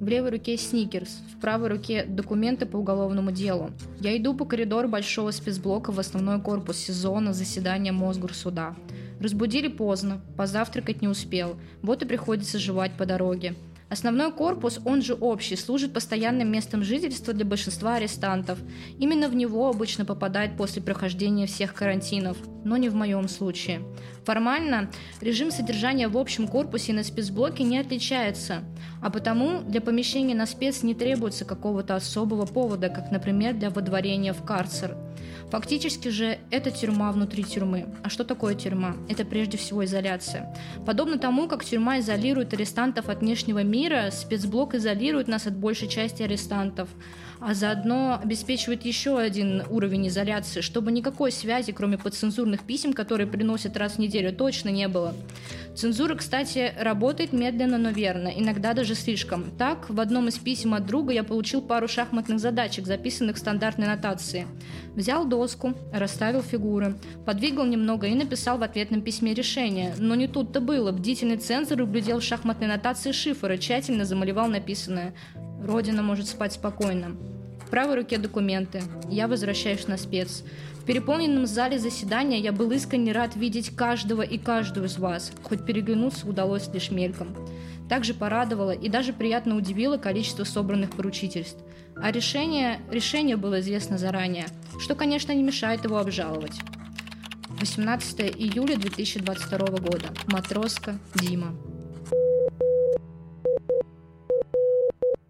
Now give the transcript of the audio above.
В левой руке сникерс, в правой руке документы по уголовному делу. Я иду по коридору большого спецблока в основной корпус сезона заседания Мосгорсуда. Разбудили поздно, позавтракать не успел, вот и приходится жевать по дороге. Основной корпус, он же общий, служит постоянным местом жительства для большинства арестантов. Именно в него обычно попадает после прохождения всех карантинов, но не в моем случае. Формально режим содержания в общем корпусе и на спецблоке не отличается, а потому для помещения на спец не требуется какого-то особого повода, как, например, для водворения в карцер – Фактически же это тюрьма внутри тюрьмы. А что такое тюрьма? Это прежде всего изоляция. Подобно тому, как тюрьма изолирует арестантов от внешнего мира, спецблок изолирует нас от большей части арестантов а заодно обеспечивает еще один уровень изоляции, чтобы никакой связи, кроме подцензурных писем, которые приносят раз в неделю, точно не было. Цензура, кстати, работает медленно, но верно, иногда даже слишком. Так, в одном из писем от друга я получил пару шахматных задачек, записанных в стандартной нотации. Взял доску, расставил фигуры, подвигал немного и написал в ответном письме решение. Но не тут-то было. Бдительный цензор углядел в шахматной нотации шифр и тщательно замалевал написанное. Родина может спать спокойно. В правой руке документы. Я возвращаюсь на спец. В переполненном зале заседания я был искренне рад видеть каждого и каждую из вас, хоть переглянуться удалось лишь мельком. Также порадовало и даже приятно удивило количество собранных поручительств. А решение, решение было известно заранее, что, конечно, не мешает его обжаловать. 18 июля 2022 года. Матроска Дима.